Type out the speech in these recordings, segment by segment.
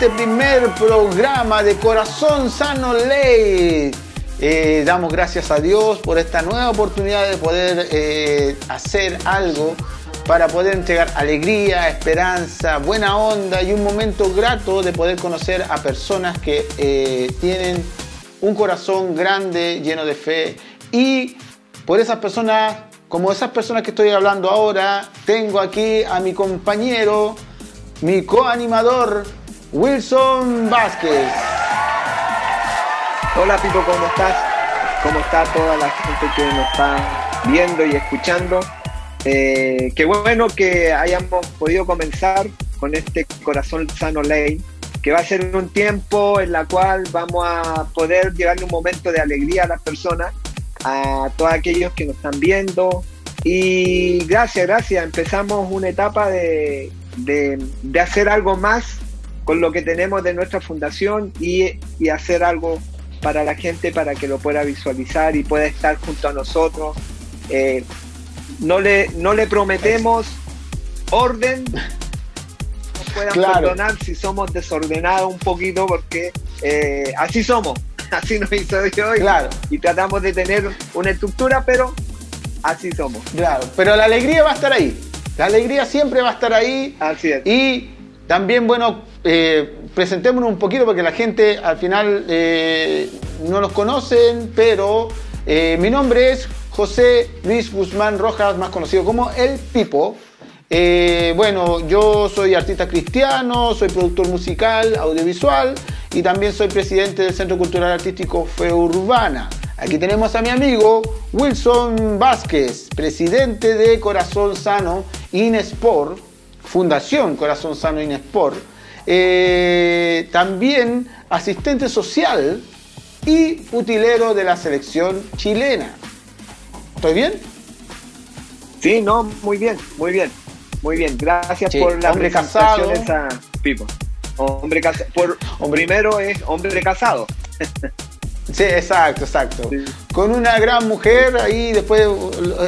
este primer programa de Corazón Sano Ley. Eh, damos gracias a Dios por esta nueva oportunidad de poder eh, hacer algo para poder entregar alegría, esperanza, buena onda y un momento grato de poder conocer a personas que eh, tienen un corazón grande, lleno de fe y por esas personas, como esas personas que estoy hablando ahora, tengo aquí a mi compañero, mi coanimador, Wilson Vázquez. Hola Pipo, ¿cómo estás? ¿Cómo está toda la gente que nos está viendo y escuchando? Eh, qué bueno que hayamos podido comenzar con este Corazón Sano Ley, que va a ser un tiempo en la cual vamos a poder llevarle un momento de alegría a las personas, a todos aquellos que nos están viendo. Y gracias, gracias. Empezamos una etapa de, de, de hacer algo más con lo que tenemos de nuestra fundación y, y hacer algo para la gente para que lo pueda visualizar y pueda estar junto a nosotros. Eh, no, le, no le prometemos orden, nos puedan perdonar si somos desordenados un poquito porque eh, así somos, así nos hizo hoy claro. y tratamos de tener una estructura, pero así somos. Claro, pero la alegría va a estar ahí, la alegría siempre va a estar ahí. Así es. Y también, bueno, eh, presentémonos un poquito porque la gente al final eh, no nos conocen, pero eh, mi nombre es José Luis Guzmán Rojas, más conocido como El Pipo. Bueno, yo soy artista cristiano, soy productor musical, audiovisual y también soy presidente del Centro Cultural Artístico Fe Urbana. Aquí tenemos a mi amigo Wilson Vázquez, presidente de Corazón Sano Inesport, Fundación Corazón Sano Inesport. Eh, también asistente social y utilero de la selección chilena. ¿Estoy bien? Sí, no, muy bien, muy bien, muy bien. Gracias Sí, por la hombre presentación casado. esa, Pipo. Hombre casado. Por, primero es hombre casado. Sí, exacto, exacto. Sí. Con una gran mujer, ahí después,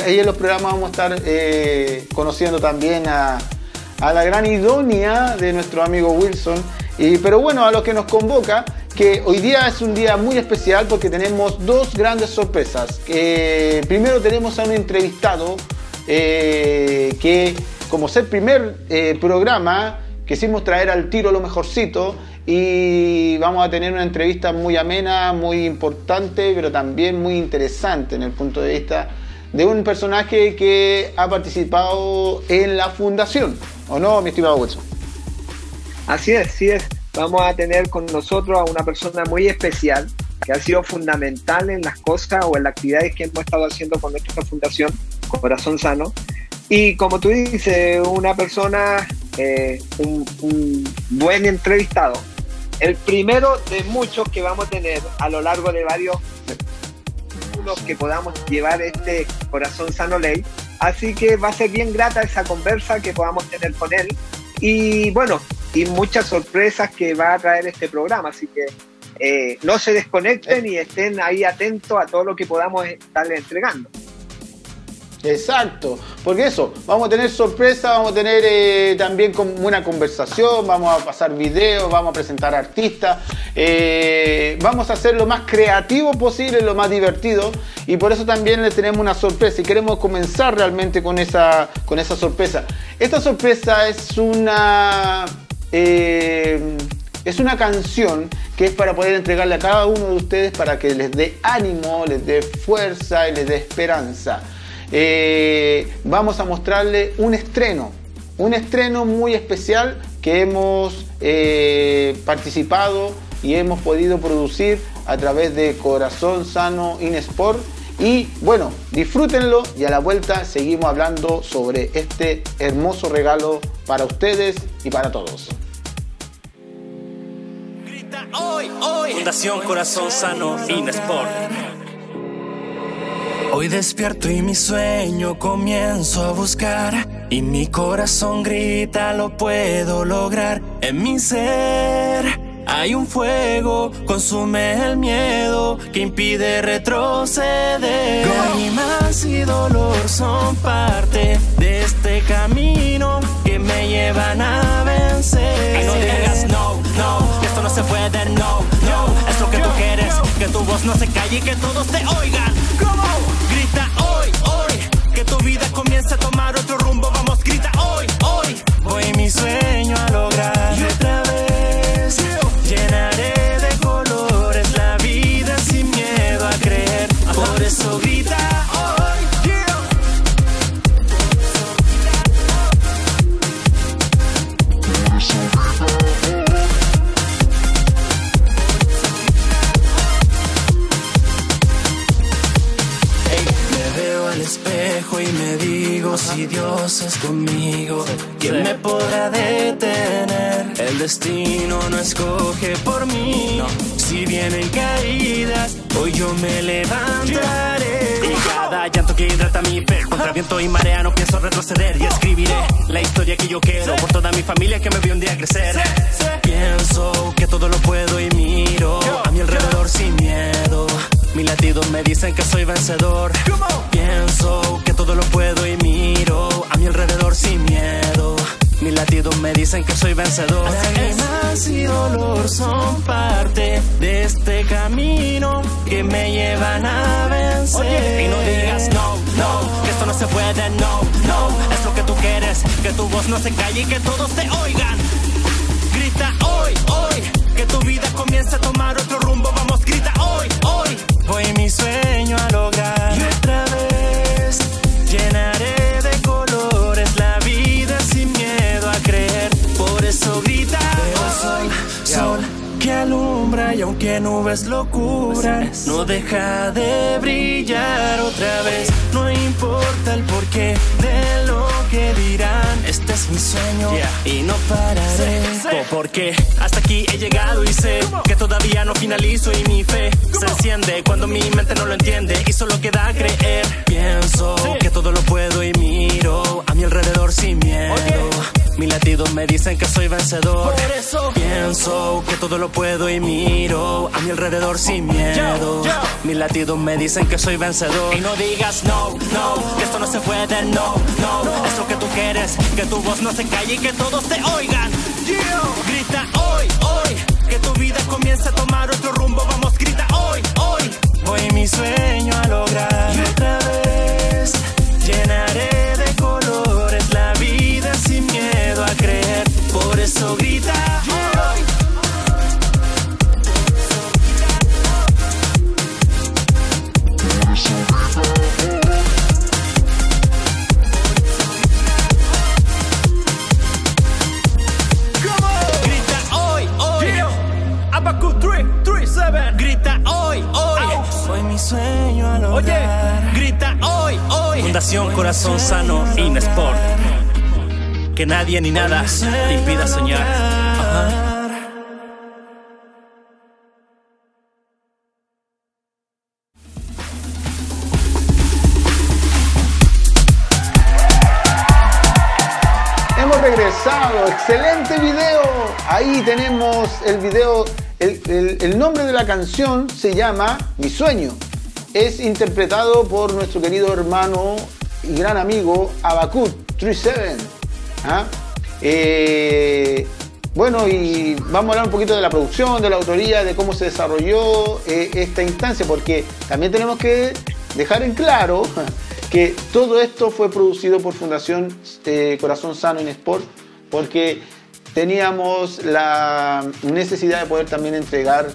ahí en los programas vamos a estar eh, conociendo también a, a la gran idónea de nuestro amigo Wilson. Y, pero bueno, a lo que nos convoca, que hoy día es un día muy especial porque tenemos dos grandes sorpresas. Eh, primero tenemos a un entrevistado eh, que, como ser primer eh, programa, quisimos traer al tiro lo mejorcito y vamos a tener una entrevista muy amena, muy importante, pero también muy interesante en el punto de vista de un personaje que ha participado en la fundación. ¿O no, mi estimado Wilson? Así es, así es. Vamos a tener con nosotros a una persona muy especial que ha sido fundamental en las cosas o en las actividades que hemos estado haciendo con nuestra fundación, Corazón Sano. Y como tú dices, una persona, eh, un, un buen entrevistado. El primero de muchos que vamos a tener a lo largo de varios que podamos llevar este Corazón Sano Ley. Así que va a ser bien grata esa conversa que podamos tener con él. Y bueno, y muchas sorpresas que va a traer este programa. Así que eh, no se desconecten y estén ahí atentos a todo lo que podamos estarle entregando. Exacto, porque eso, vamos a tener sorpresa, vamos a tener eh, también como una conversación, vamos a pasar videos, vamos a presentar artistas, eh, vamos a hacer lo más creativo posible, lo más divertido y por eso también les tenemos una sorpresa y queremos comenzar realmente con esa, con esa sorpresa. Esta sorpresa es una... eh, es una canción que es para poder entregarle a cada uno de ustedes para que les dé ánimo, les dé fuerza y les dé esperanza. Eh, vamos a mostrarle un estreno, un estreno muy especial que hemos eh, participado y hemos podido producir a través de Corazón Sano Inesport. Y bueno, disfrútenlo y a la vuelta seguimos hablando sobre este hermoso regalo para ustedes y para todos. Fundación Corazón Sano Inesport. Hoy despierto y mi sueño comienzo a buscar y mi corazón grita lo puedo lograr en mi ser. Hay un fuego, consume el miedo que impide retroceder. Lágrimas y dolor son parte de este camino que me llevan a vencer. Ay, no digas no, no, se puede, no, no. Es lo que tú quieres, que tu voz no se calle y que todos te oigan. Viento y marea no pienso retroceder y escribiré la historia que yo quiero por toda mi familia que me vio un día crecer. Pienso que todo lo puedo y miro a mi alrededor sin miedo. Mis latidos me dicen que soy vencedor. Pienso que todo lo puedo y miro a mi alrededor sin miedo. Mis latidos me dicen que soy vencedor. Lágrimas y dolor son parte de este camino que me llevan a vencer. y no digas no, no, esto no se puede, no, no. Es lo que tú quieres, que tu voz no se calle y que todos te oigan. Grita hoy, hoy, que tu vida comience a tomar otro rumbo. Vamos, grita hoy, hoy. Voy mi sueño a lograr. Y otra vez llenaré de colores la vida sin miedo a creer. Por eso grita hoy. Sol que alumbra y aunque nubes lo cubran, no deja de brillar otra vez. No importa de lo que dirán. Este es mi sueño y no pararé. Oh, porque hasta aquí he llegado y sé que todavía no finalizo y mi fe se enciende cuando mi mente no lo entiende y solo queda creer. Pienso que todo lo puedo y miro a mi alrededor sin miedo. Mis latidos me dicen que soy vencedor. Por eso pienso que todo lo puedo y miro a mi alrededor sin miedo. Mis latidos me dicen que soy vencedor. Y no digas no, no, que esto no se puede, no, no. Es lo que tú quieres, que tu voz no se calle y que todos te oigan. Grita hoy, hoy, que tu vida comience a tomar otro rumbo. Vamos, grita hoy, hoy. Voy mi sueño a lograr. Y otra vez llenaré de sin miedo a creer. Por eso grita hoy. Grita hoy, hoy. Abacu 337. Grita hoy, hoy. Soy mi sueño a lograr. grita hoy, hoy. Fundación Corazón Sano Inesport. Que nadie ni nada te impida soñar. Ajá. Regresado, excelente video. Ahí tenemos el video, el, el- el nombre de la canción se llama Mi Sueño. Es interpretado por nuestro querido hermano y gran amigo Abacut 37. ¿Ah? Eh, bueno, y vamos a hablar un poquito de la producción, de la autoría, de cómo se desarrolló eh, esta instancia, porque también tenemos que dejar en claro que todo esto fue producido por Fundación eh, Corazón Sano en Sport, porque teníamos la necesidad de poder también entregar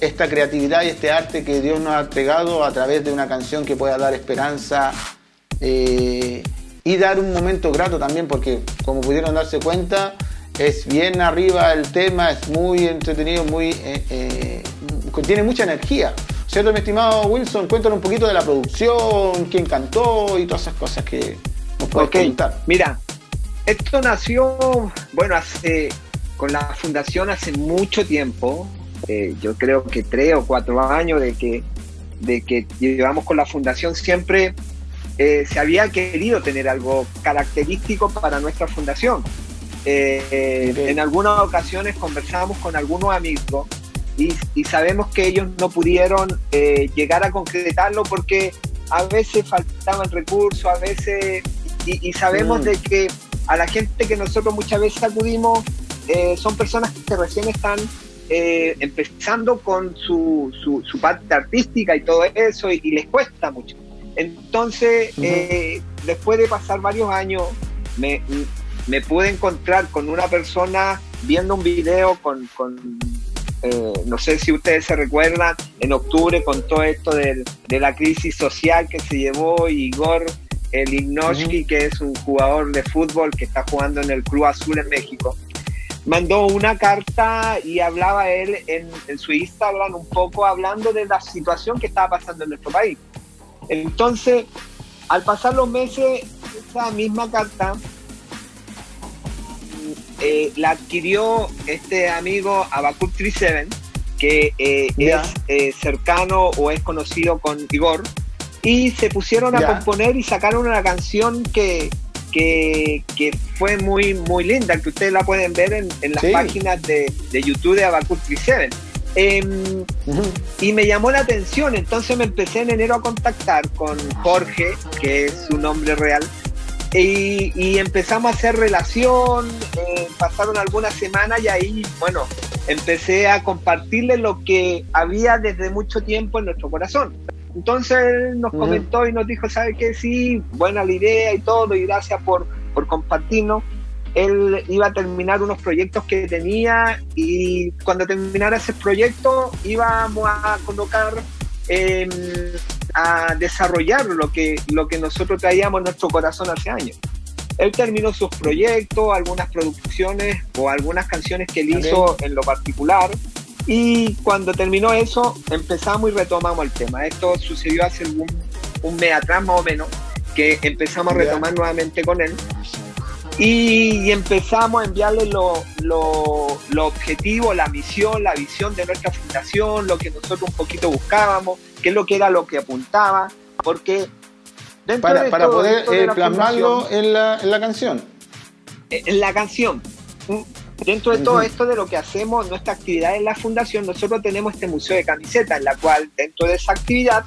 esta creatividad y este arte que Dios nos ha entregado a través de una canción que pueda dar esperanza y dar un momento grato también, porque como pudieron darse cuenta, es bien arriba el tema, es muy entretenido, muy eh, eh, tiene mucha energía. ¿Cierto, mi estimado Wilson? Cuéntanos un poquito de la producción, quién cantó y todas esas cosas que nos puedes Ok, contar. Mira, esto nació, bueno, hace, con la fundación hace mucho tiempo, eh, yo creo que tres o cuatro años de que, de que llevamos con la fundación, siempre eh, se había querido tener algo característico para nuestra fundación. Eh, eh. En algunas ocasiones conversamos con algunos amigos y, y sabemos que ellos no pudieron eh, llegar a concretarlo porque a veces faltaban recursos, a veces, y, y sabemos Mm. de que a la gente que nosotros muchas veces acudimos son personas que recién están empezando con su, su, parte artística y todo eso, y, les cuesta mucho. Entonces, eh, después de pasar varios años, me, me, pude encontrar con una persona viendo un video con, con eh, no sé si ustedes se recuerdan, en octubre con todo esto de, de la crisis social que se llevó Igor el Ignoshki, que es un jugador de fútbol que está jugando en el Club Azul en México. Mandó una carta y hablaba él en, su Instagram un poco hablando de la situación que estaba pasando en nuestro país. Entonces, al pasar los meses, esa misma carta eh, la adquirió este amigo Abacus 37, que eh, es eh, cercano o es conocido con Igor, y se pusieron a componer y sacaron una canción que, que, fue muy, muy linda, que ustedes la pueden ver en, las páginas de, YouTube de Abacus 37. Em, y me llamó la atención, entonces me empecé en enero a contactar con Jorge, que es su nombre real, y, empezamos a hacer relación, eh, pasaron algunas semanas y ahí, bueno, empecé a compartirle lo que había desde mucho tiempo en nuestro corazón. Entonces él nos comentó y nos dijo, ¿sabe qué? Sí, buena la idea y todo, y gracias por, por compartirnos. Él iba a terminar unos proyectos que tenía y cuando terminara ese proyecto íbamos a colocar, em, a desarrollar lo que, lo que nosotros traíamos en nuestro corazón hace años. Él terminó sus proyectos, algunas producciones o algunas canciones que él hizo en lo particular y cuando terminó eso, empezamos y retomamos el tema. Esto sucedió hace un, un mes atrás más o menos, que empezamos a retomar nuevamente con él. Y, empezamos a enviarle lo, lo, lo, objetivo, la misión, la visión de nuestra fundación, lo que nosotros un poquito buscábamos, qué es lo que era lo que apuntaba, porque dentro para, de para poder eh, plasmarlo en la, en la canción. En la canción. Dentro de todo esto de lo que hacemos, nuestra actividad en la fundación, nosotros tenemos este museo de camisetas, en la cual dentro de esa actividad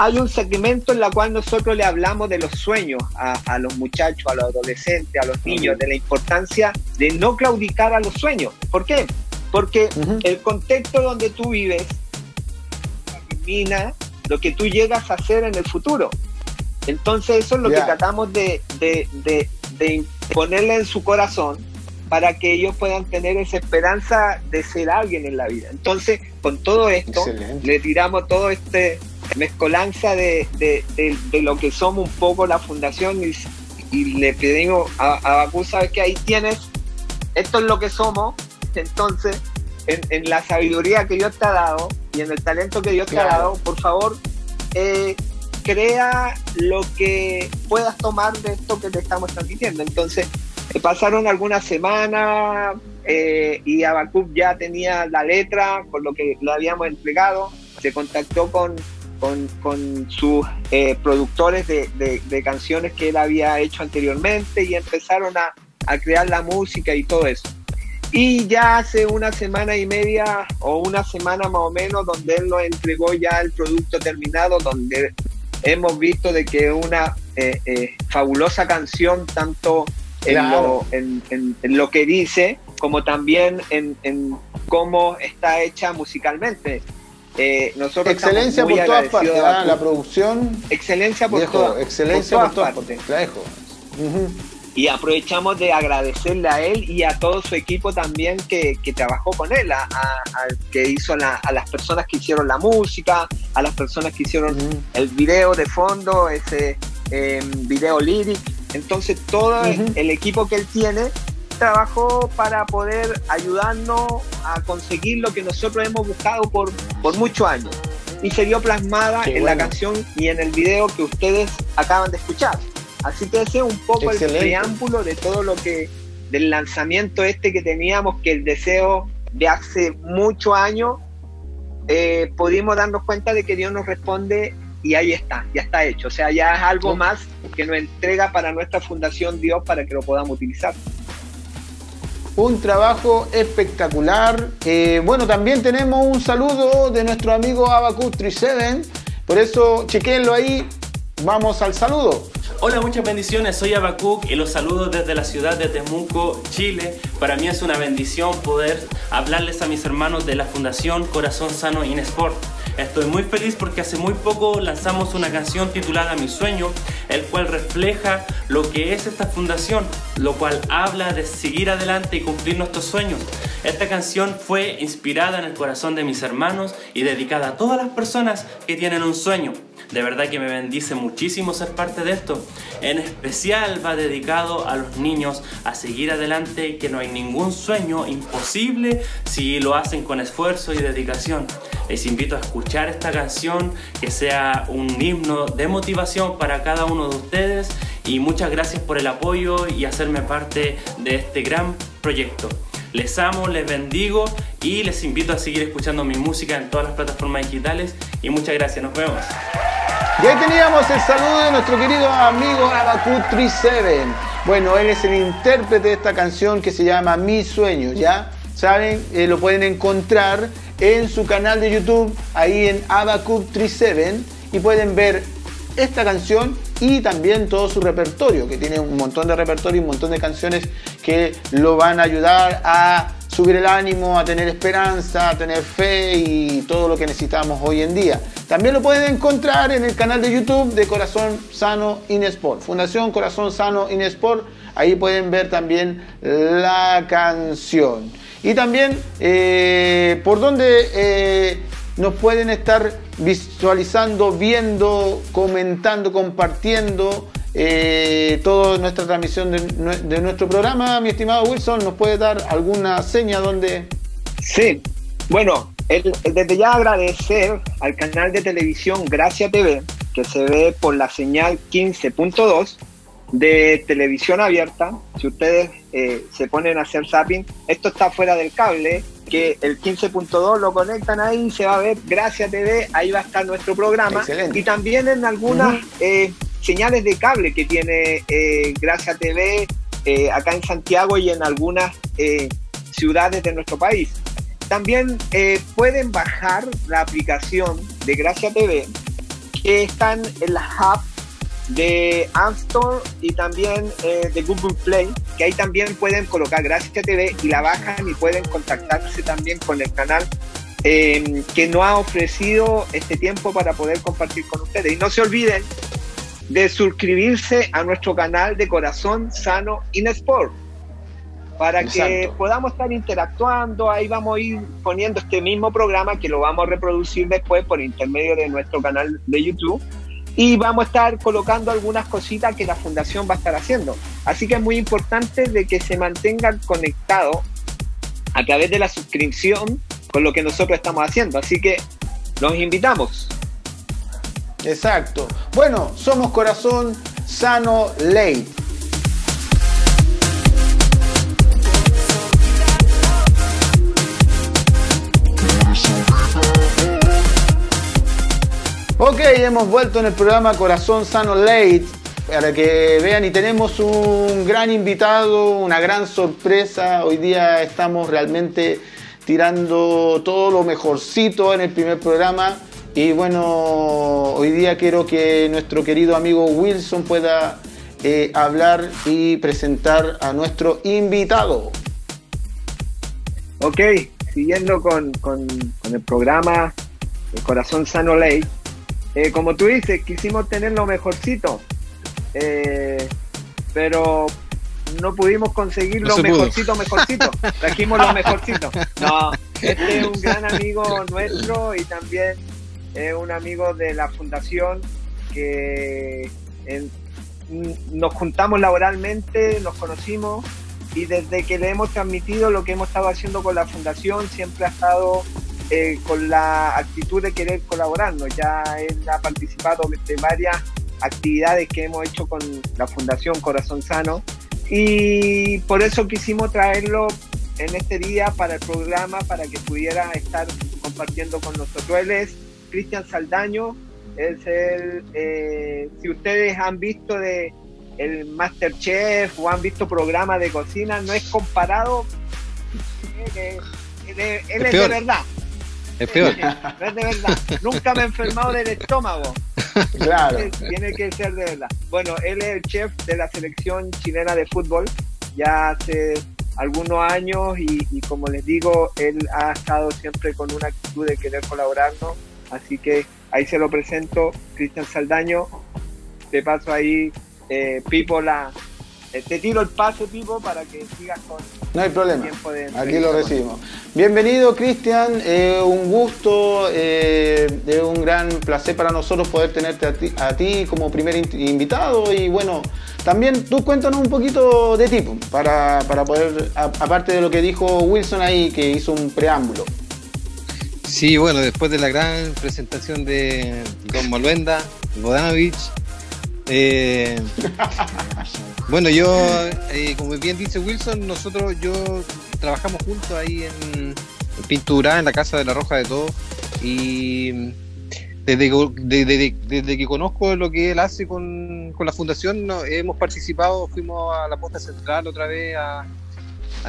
hay un segmento en la cual nosotros le hablamos de los sueños a, los muchachos, a los adolescentes, a los niños, de la importancia de no claudicar a los sueños. ¿Por qué? Porque el contexto donde tú vives determina lo que tú llegas a hacer en el futuro. Entonces eso es lo que tratamos de, de, de ponerle en su corazón para que ellos puedan tener esa esperanza de ser alguien en la vida. Entonces, con todo esto, le tiramos todo este mezcolanza de, lo que somos un poco la fundación y, le pedimos a, a Bakú, sabes que ahí tienes, esto es lo que somos, entonces, en, la sabiduría que Dios te ha dado y en el talento que Dios te ha dado, por favor, eh, crea lo que puedas tomar de esto que te estamos transmitiendo. Entonces, pasaron algunas semanas eh, y Abacuc ya tenía la letra con lo que le habíamos entregado. Se contactó con, con, sus eh, productores de, canciones que él había hecho anteriormente y empezaron a, a crear la música y todo eso. Y ya hace una semana y media o una semana más o menos donde él nos entregó ya el producto terminado, donde hemos visto de que una eh, fabulosa canción, tanto en, lo, que dice, como también en, cómo está hecha musicalmente. Eh, nosotros excelencia por todas partes, ¿ah? la producción. Excelencia por, excelencia por todas, partes. Y aprovechamos de agradecerle a él y a todo su equipo también que, trabajó con él, a, que hizo a las personas que hicieron la música, a las personas que hicieron el video de fondo, ese eh, video lyric entonces todo el equipo que él tiene trabajó para poder ayudarnos a conseguir lo que nosotros hemos buscado por, por muchos años. Y se dio plasmada en la canción y en el video que ustedes acaban de escuchar. Así que ese es un poco el preámbulo de todo lo que, del lanzamiento este que teníamos, que el deseo de hace muchos años, eh, pudimos darnos cuenta de que Dios nos responde y ahí está, ya está hecho. O sea, ya es algo más que nos entrega para nuestra fundación Dios para que lo podamos utilizar. Un trabajo espectacular. Eh, bueno, también tenemos un saludo de nuestro amigo Abacus 37. Por eso, chequenlo ahí. Vamos al saludo. Hola, muchas bendiciones. Soy Abacuc y los saludo desde la ciudad de Temuco, Chile. Para mí es una bendición poder hablarles a mis hermanos de la Fundación Corazón Sano Inesport. Estoy muy feliz porque hace muy poco lanzamos una canción titulada Mi Sueño, el cual refleja lo que es esta fundación, lo cual habla de seguir adelante y cumplir nuestros sueños. Esta canción fue inspirada en el corazón de mis hermanos y dedicada a todas las personas que tienen un sueño. De verdad que me bendice muchísimo ser parte de esto. En especial va dedicado a los niños a seguir adelante, que no hay ningún sueño imposible si lo hacen con esfuerzo y dedicación. Les invito a escuchar esta canción, que sea un himno de motivación para cada uno de ustedes y muchas gracias por el apoyo y hacerme parte de este gran proyecto. Les amo, les bendigo y les invito a seguir escuchando mi música en todas las plataformas digitales y muchas gracias, nos vemos. Y ahí teníamos el saludo de nuestro querido amigo Abacu 37. Bueno, él es el intérprete de esta canción que se llama Mi Sueño, ¿ya? ¿Saben? Eh, lo pueden encontrar en su canal de YouTube, ahí en Abacuc 37, y pueden ver esta canción y también todo su repertorio, que tiene un montón de repertorio y un montón de canciones que lo van a ayudar a subir el ánimo, a tener esperanza, a tener fe y todo lo que necesitamos hoy en día. También lo pueden encontrar en el canal de YouTube de Corazón Sano Inesport, Fundación Corazón Sano Inesport. Ahí pueden ver también la canción. Y también eh, por donde eh, nos pueden estar visualizando, viendo, comentando, compartiendo eh, toda nuestra transmisión de, nuestro programa. Mi estimado Wilson, ¿nos puede dar alguna seña donde... Sí, bueno, desde ya agradecer al canal de televisión Gracia TV, que se ve por la señal 15.2 de televisión abierta. Si ustedes eh, se ponen a hacer zapping, esto está fuera del cable, que el 15.2 lo conectan ahí, se va a ver Gracia TV, ahí va a estar nuestro programa. Y también en algunas eh, señales de cable que tiene eh, Gracia TV acá en Santiago y en algunas ciudades de nuestro país. También pueden bajar la aplicación de Gracia TV que están en la app de App Store y también eh, de Google Play, que ahí también pueden colocar Gracias TV y la bajan y pueden contactarse también con el canal em, que nos ha ofrecido este tiempo para poder compartir con ustedes. Y no se olviden de suscribirse a nuestro canal de Corazón Sano Inesport para que podamos estar interactuando. Ahí vamos a ir poniendo este mismo programa que lo vamos a reproducir después por intermedio de nuestro canal de YouTube y vamos a estar colocando algunas cositas que la fundación va a estar haciendo. Así que es muy importante de que se mantengan conectados a través de la suscripción con lo que nosotros estamos haciendo. Así que los invitamos. Exacto. Bueno, somos Corazón Sano Ley. Ok, hemos vuelto en el programa Corazón Sano Late para que vean y tenemos un gran invitado, una gran sorpresa. Hoy día estamos realmente tirando todo lo mejorcito en el primer programa y bueno, hoy día quiero que nuestro querido amigo Wilson pueda eh, hablar y presentar a nuestro invitado. Ok, siguiendo con, con el programa Corazón Sano Late eh, como tú dices, quisimos tener lo mejorcito, eh, pero no pudimos conseguir lo mejorcito, mejorcito. Trajimos lo mejorcito. No, este es un gran amigo nuestro y también es un amigo de la fundación que nos juntamos laboralmente, nos conocimos y desde que le hemos transmitido lo que hemos estado haciendo con la fundación siempre ha estado eh, con la actitud de querer colaborarnos. Ya él ha participado de varias actividades que hemos hecho con la Fundación Corazón Sano y por eso quisimos traerlo en este día para el programa, para que pudiera estar compartiendo con nosotros. Él es Cristian Saldaño, es el, eh, si ustedes han visto de el Masterchef o han visto programas de cocina, no es comparado, él, es de verdad, es peor. No es de verdad. Nunca me he enfermado del estómago. Claro. Tiene que ser de verdad. Bueno, él es el chef de la selección chilena de fútbol ya hace algunos años y, como les digo, él ha estado siempre con una actitud de querer colaborarnos, así que ahí se lo presento, Cristian Saldaño, te paso ahí, eh, Pipo, la, te tiro el paso, Pipo, para que sigas con no hay problema. Aquí lo recibimos. Bienvenido, Cristian. Eh, un gusto, eh, es un gran placer para nosotros poder tenerte a ti, como primer invitado. Y bueno, también tú cuéntanos un poquito de ti, para, para poder, aparte de lo que dijo Wilson ahí, que hizo un preámbulo. Sí, bueno, después de la gran presentación de Don Molvenda, Bodanovich, eh, Bueno, yo, eh, como bien dice Wilson, nosotros, yo trabajamos juntos ahí en, pintura, en la casa de la Roja de Todo, y desde, desde, que conozco lo que él hace con, la fundación, hemos participado, fuimos a la posta central otra vez a,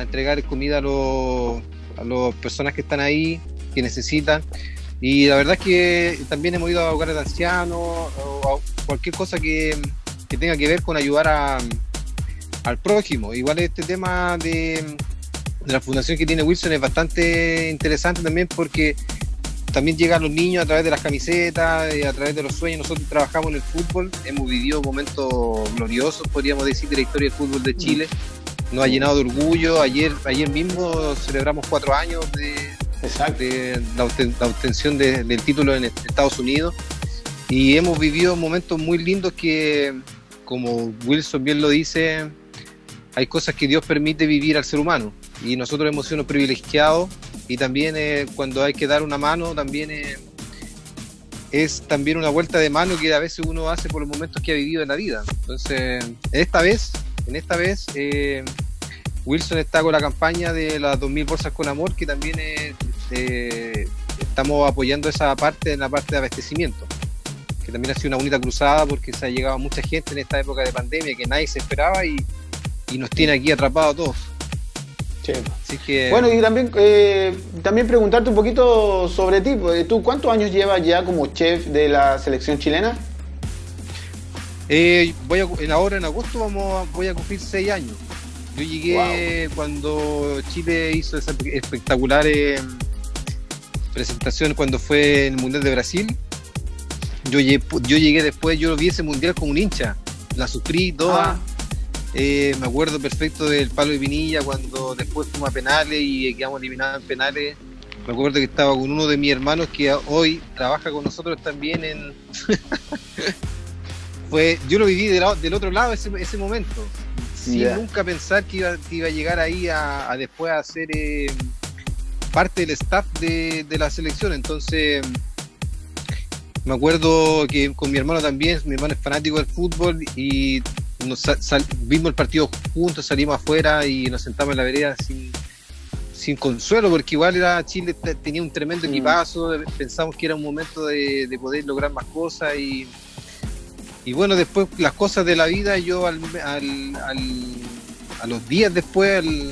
entregar comida a, los, a las personas que están ahí, que necesitan. Y la verdad es que también hemos ido a hogares de ancianos o a cualquier cosa que, que tenga que ver con ayudar a, al prójimo. Igual este tema de, la fundación que tiene Wilson es bastante interesante también porque también llegan los niños a través de las camisetas, y a través de los sueños. Nosotros trabajamos en el fútbol, hemos vivido momentos gloriosos, podríamos decir, de la historia del fútbol de Chile. Nos ha llenado de orgullo. Ayer, ayer mismo celebramos cuatro años de, de la, obtención del título en Estados Unidos. Y hemos vivido momentos muy lindos que, como Wilson bien lo dice, hay cosas que Dios permite vivir al ser humano y nosotros hemos sido privilegiados y también eh, cuando hay que dar una mano también eh, es también una vuelta de mano que a veces uno hace por los momentos que ha vivido en la vida. Entonces, esta vez, en esta vez, eh, Wilson está con la campaña de las 2.000 bolsas con amor, que también estamos apoyando esa parte en la parte de abastecimiento, que también ha sido una bonita cruzada porque se ha llegado mucha gente en esta época de pandemia que nadie se esperaba y, y nos tiene aquí atrapados todos. Bueno, y también, eh, también preguntarte un poquito sobre ti. Pues, ¿Tú cuántos años llevas ya como chef de la selección chilena? Eh, voy a, ahora en agosto vamos voy a cumplir seis años. Yo llegué cuando Chile hizo esa espectacular eh, presentación cuando fue el Mundial de Brasil. Yo llegué, yo llegué después, yo vi ese mundial como un hincha. La sufrí toda. Ah. Eh, me acuerdo perfecto del palo de Pinilla cuando después fuimos a penales y quedamos eliminados en penales. Me acuerdo que estaba con uno de mis hermanos que hoy trabaja con nosotros también en. Fue, yo lo viví del, otro lado ese, ese momento, sin nunca pensar que iba, iba, a llegar ahí a, después a ser eh, parte del staff de, de la selección. Entonces, me acuerdo que con mi hermano también, mi hermano es fanático del fútbol y vimos el partido juntos, salimos afuera y nos sentamos en la vereda sin, sin consuelo, porque igual era Chile tenía un tremendo mm. equipazo, pensamos que era un momento de, poder lograr más cosas y, y bueno, después las cosas de la vida, yo al, a los días después, al,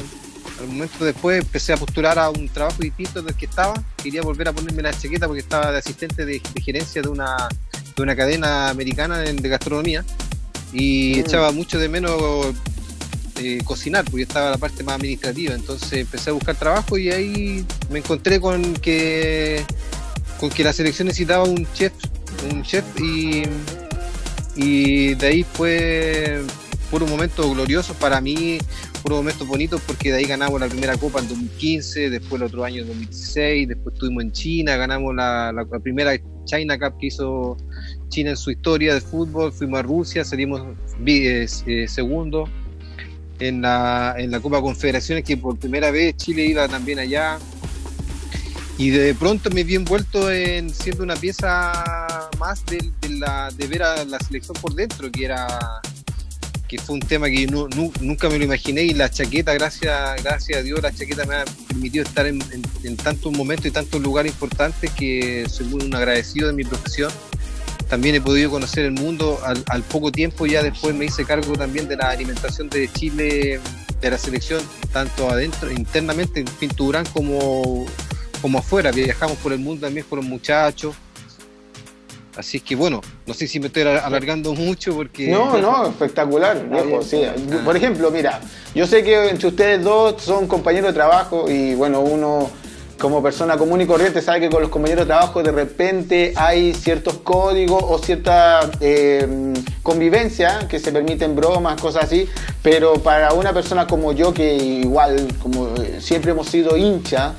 momento después, empecé a postular a un trabajo distinto del que estaba, quería volver a ponerme la chaqueta porque estaba de asistente de, gerencia de una, de una cadena americana de gastronomía y mm. echaba mucho de menos eh, cocinar, porque estaba la parte más administrativa. Entonces empecé a buscar trabajo y ahí me encontré con que con que la selección necesitaba un chef, un chef y, y de ahí fue por un momento glorioso para mí, por un momento bonito porque de ahí ganamos la primera copa en 2015, después el otro año en 2016, después estuvimos en China, ganamos la, primera China Cup que hizo China en su historia de fútbol, fuimos a Rusia, salimos eh, eh, segundo en la, en la Copa Confederaciones, que por primera vez Chile iba también allá. Y de pronto me vi envuelto en siendo una pieza más de, la, de ver a la selección por dentro, que era que fue un tema que nunca me lo imaginé y la chaqueta, gracias, gracias a Dios, la chaqueta me ha permitido estar en, en tantos momentos y tantos lugares importantes que soy muy agradecido de mi profesión también he podido conocer el mundo al, poco tiempo, ya después me hice cargo también de la alimentación de Chile, de la selección, tanto adentro, internamente en Pinturán como, como afuera, viajamos por el mundo también con los muchachos. Así que bueno, no sé si me estoy alargando mucho porque... No, no, espectacular, viejo, sí. Por ejemplo, mira, yo sé que entre ustedes dos son compañeros de trabajo y bueno, uno como persona común y corriente sabe que con los compañeros de trabajo de repente hay ciertos códigos o cierta eh, convivencia que se permiten bromas, cosas así, pero para una persona como yo que igual, como siempre hemos sido hincha,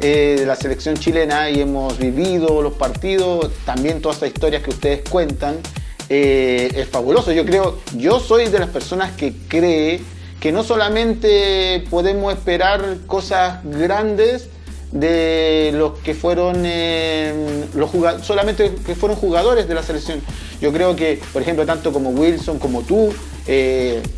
eh, de la selección chilena y hemos vivido los partidos, también todas estas historias que ustedes cuentan, eh, es fabuloso. Yo creo, yo soy de las personas que cree que no solamente podemos esperar cosas grandes de los que fueron eh, los solamente que fueron jugadores de la selección. Yo creo que, por ejemplo, tanto como Wilson como tú,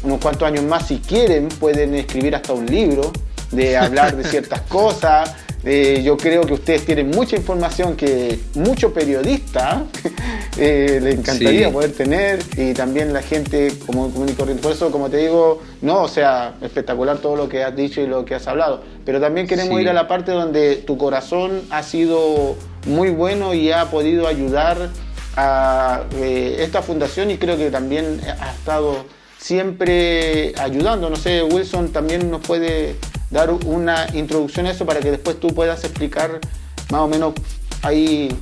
unos cuantos años más, si quieren, pueden escribir hasta un libro de hablar de ciertas cosas, eh, yo creo que ustedes tienen mucha información que mucho periodista eh, le encantaría poder tener y también la gente como común y corriente. Por eso, como te digo, no, o sea, espectacular todo lo que has dicho y lo que has hablado. Pero también queremos ir a la parte donde tu corazón ha sido muy bueno y ha podido ayudar a eh, esta fundación y creo que también ha estado siempre ayudando. No sé, Wilson también nos puede dar una introducción a eso para que después tú puedas explicar más o menos ahí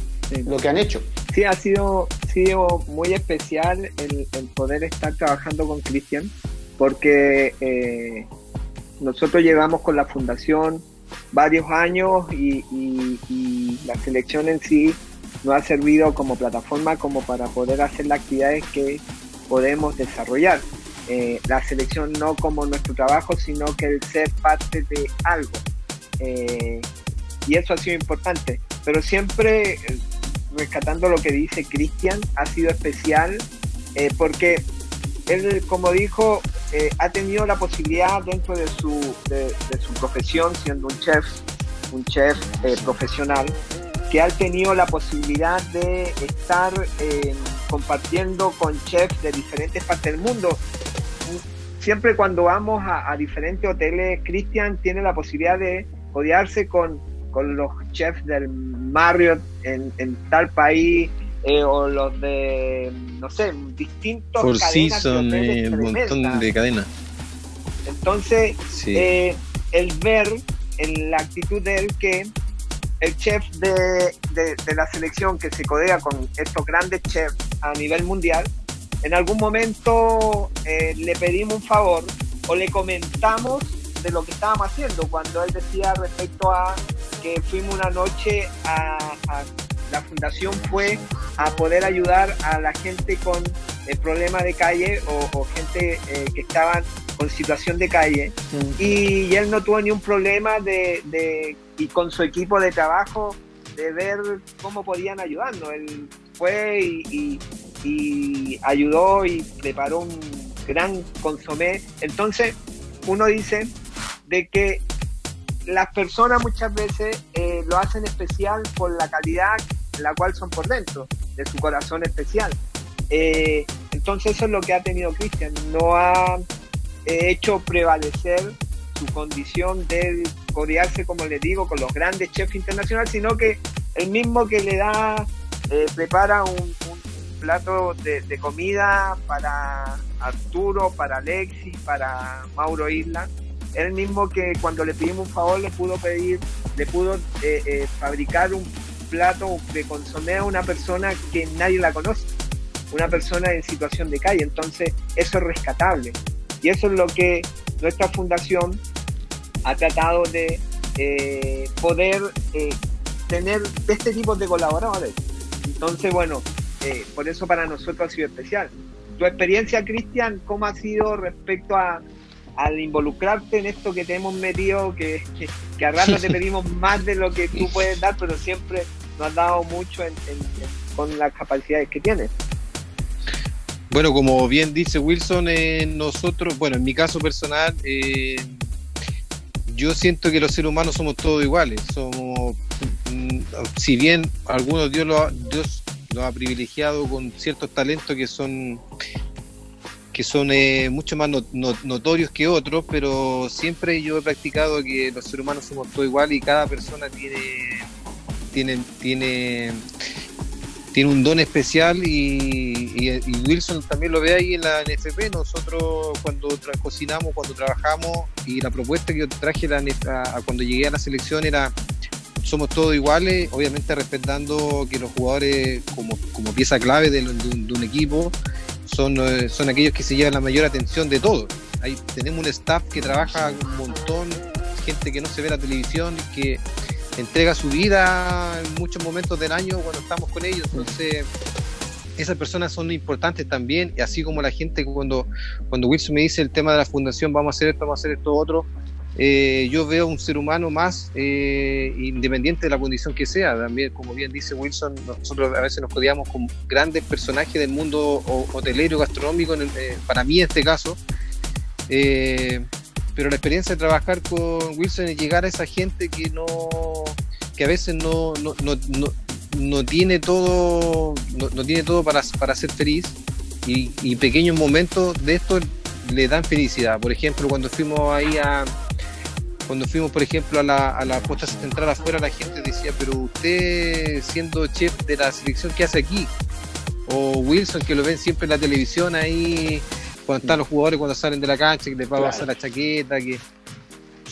lo que han hecho. Sí, ha sido, sido muy especial el, poder estar trabajando con Cristian, porque eh, nosotros llevamos con la fundación varios años y, y, la selección en sí nos ha servido como plataforma como para poder hacer las actividades que podemos desarrollar. Eh, la selección no como nuestro trabajo, sino que el ser parte de algo. Eh, y eso ha sido importante. Pero siempre, eh, rescatando lo que dice Cristian, ha sido especial porque él, como dijo, ha tenido la posibilidad dentro de su, de, su profesión, siendo un chef, un chef profesional, que ha tenido la posibilidad de estar compartiendo con chefs de diferentes partes del mundo. Siempre cuando vamos a, diferentes hoteles, Cristian tiene la posibilidad de odiarse con, los chefs del Marriott en, tal país eh, o los de, no sé, distintos Four Seasons, eh, un montón de cadenas. Entonces, eh, el ver en la actitud de él que el chef de, de la selección que se codea con estos grandes chefs a nivel mundial, en algún momento eh, le pedimos un favor o le comentamos de lo que estábamos haciendo cuando él decía respecto a que fuimos una noche a, la fundación fue a poder ayudar a la gente con el problema de calle o, gente eh, que estaban con situación de calle y, él no tuvo ni un problema de, y con su equipo de trabajo de ver cómo podían ayudarnos él fue y y ayudó y preparó un gran consomé. Entonces, uno dice de que las personas muchas veces eh, lo hacen especial por la calidad en la cual son por dentro, de su corazón especial. Eh, entonces eso es lo que ha tenido Cristian, no ha hecho prevalecer su condición de codearse, como le digo, con los grandes chefs internacionales, sino que el mismo que le da, prepara un, plato de, comida para Arturo, para Alexis, para Mauro Isla. Él mismo que cuando le pedimos un favor le pudo pedir, le pudo eh, eh, fabricar un plato de consomé a una persona que nadie la conoce, una persona en situación de calle. Entonces eso es rescatable. Y eso es lo que nuestra fundación ha tratado de eh, poder tener de este tipo de colaboradores. Entonces, bueno, eh, por eso para nosotros ha sido especial. Tu experiencia, Cristian, ¿cómo ha sido respecto a, al involucrarte en esto que te hemos metido, que, que, a rato te pedimos más de lo que tú puedes dar, pero siempre nos has dado mucho con las capacidades que tienes? Bueno, como bien dice Wilson, eh, nosotros, bueno, en mi caso personal, eh, yo siento que los seres humanos somos todos iguales. Somos, mm, si bien algunos Dios, lo, Dios nos ha privilegiado con ciertos talentos que son que son eh, mucho más notorios que otros, pero siempre yo he practicado que los seres humanos somos todos iguales y cada persona tiene tiene tiene tiene un don especial y, Wilson también lo ve ahí en la NFP. Nosotros cuando cocinamos, cuando trabajamos y la propuesta que yo traje a, cuando llegué a la selección era somos todos iguales, obviamente respetando que los jugadores como, como pieza clave de, un, equipo son, eh, son aquellos que se llevan la mayor atención de todos. Ahí tenemos un staff que trabaja un montón, gente que no se ve la televisión, que entrega su vida en muchos momentos del año cuando estamos con ellos. Entonces, esas personas son importantes también, y así como la gente cuando, cuando Wilson me dice el tema de la fundación, vamos a hacer esto, vamos a hacer esto otro, eh, yo veo un ser humano más eh, independiente de la condición que sea. También, como bien dice Wilson, nosotros a veces nos codiamos con grandes personajes del mundo hotelero, gastronómico, eh, para mí en este caso. pero la experiencia de trabajar con Wilson es llegar a esa gente que no que a veces no, no, no, no tiene todo no, tiene todo para, para ser feliz y, y pequeños momentos de esto le dan felicidad. Por ejemplo, cuando fuimos ahí a, cuando fuimos, por ejemplo, a la, a la posta central afuera, la gente decía, pero usted siendo chef de la selección, ¿qué hace aquí? O Wilson, que lo ven siempre en la televisión ahí, cuando están los jugadores, cuando salen de la cancha, que les va a pasar la chaqueta, que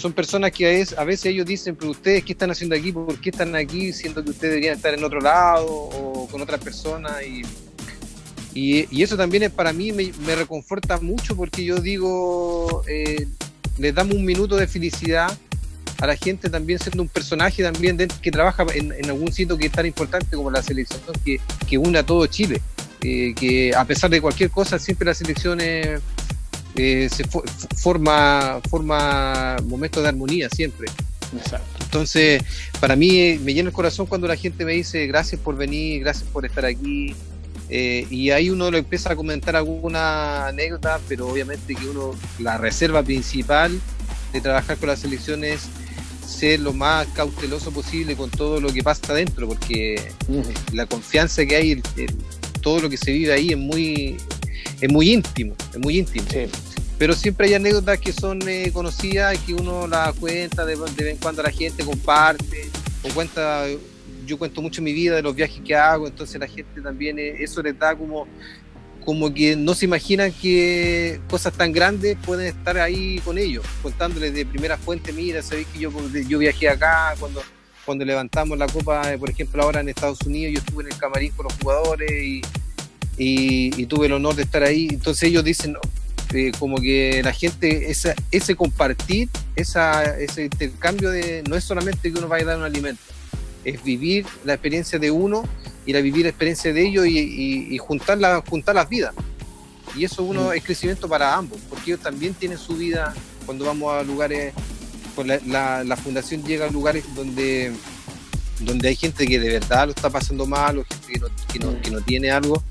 son personas que a veces ellos dicen, pero ustedes, ¿qué están haciendo aquí? ¿Por qué están aquí? Siento que ustedes deberían estar en otro lado o con otras personas. Y, y, eso también es, para mí me, reconforta mucho porque yo digo, eh, les damos un minuto de felicidad a la gente también siendo un personaje también que trabaja en, algún sitio que es tan importante como la selección que, que une a todo Chile. Eh, que a pesar de cualquier cosa, siempre la selección eh, se forma, forma momentos de armonía, siempre. Entonces, para mí me llena el corazón cuando la gente me dice gracias por venir, gracias por estar aquí, eh, y ahí uno lo empieza a comentar alguna anécdota, pero obviamente que uno, la reserva principal de trabajar con las selecciones ser lo más cauteloso posible con todo lo que pasa adentro, porque la confianza que hay, todo lo que se vive ahí es muy, es muy íntimo, es muy íntimo. Pero siempre hay anécdotas que son eh, conocidas y que uno las cuenta de, de vez en cuando la gente comparte o cuenta yo cuento mucho mi vida, de los viajes que hago, entonces la gente también, eh, eso les da como, como que no se imaginan que cosas tan grandes pueden estar ahí con ellos, contándoles de primera fuente, mira, sabéis que yo, yo viajé acá cuando, cuando levantamos la copa, por ejemplo, ahora en Estados Unidos, yo estuve en el camarín con los jugadores y, y, tuve el honor de estar ahí, entonces ellos dicen, eh, como que la gente, esa, ese compartir, esa, ese intercambio de, no es solamente que uno vaya a dar un alimento, es vivir la experiencia de uno, ir a vivir la experiencia de ellos y, juntar, juntar las vidas. Y eso uno mm. es crecimiento para ambos, porque ellos también tienen su vida cuando vamos a lugares, pues la, fundación llega a lugares donde, donde hay gente que de verdad lo está pasando mal o gente que no, que no, tiene algo.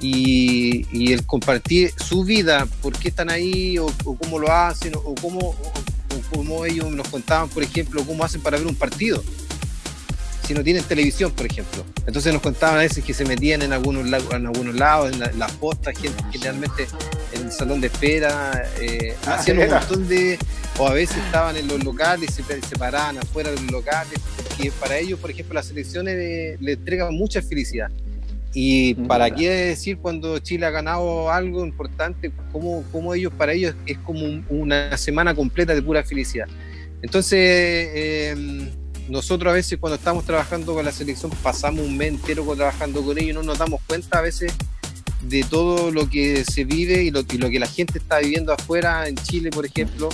Y, el compartir su vida, por qué están ahí o, cómo lo hacen o, cómo, o, cómo ellos nos contaban, por ejemplo, cómo hacen para ver un partido si no tienen televisión, por ejemplo. Entonces nos contaban a veces que se metían en algunos, en algunos lados, en las postas, generalmente en el salón de espera, eh, ah, hacían un montón de... o a veces estaban en los locales, se, se paraban afuera de los locales, porque para ellos, por ejemplo, las selecciones le entregan mucha felicidad. Y para qué decir cuando Chile ha ganado algo importante, como, como ellos, para ellos es como una semana completa de pura felicidad. Entonces, eh, nosotros a veces cuando estamos trabajando con la selección pasamos un mes entero trabajando con ellos y no nos damos cuenta a veces de todo lo que se vive y lo, lo que la gente está viviendo afuera, en Chile por ejemplo.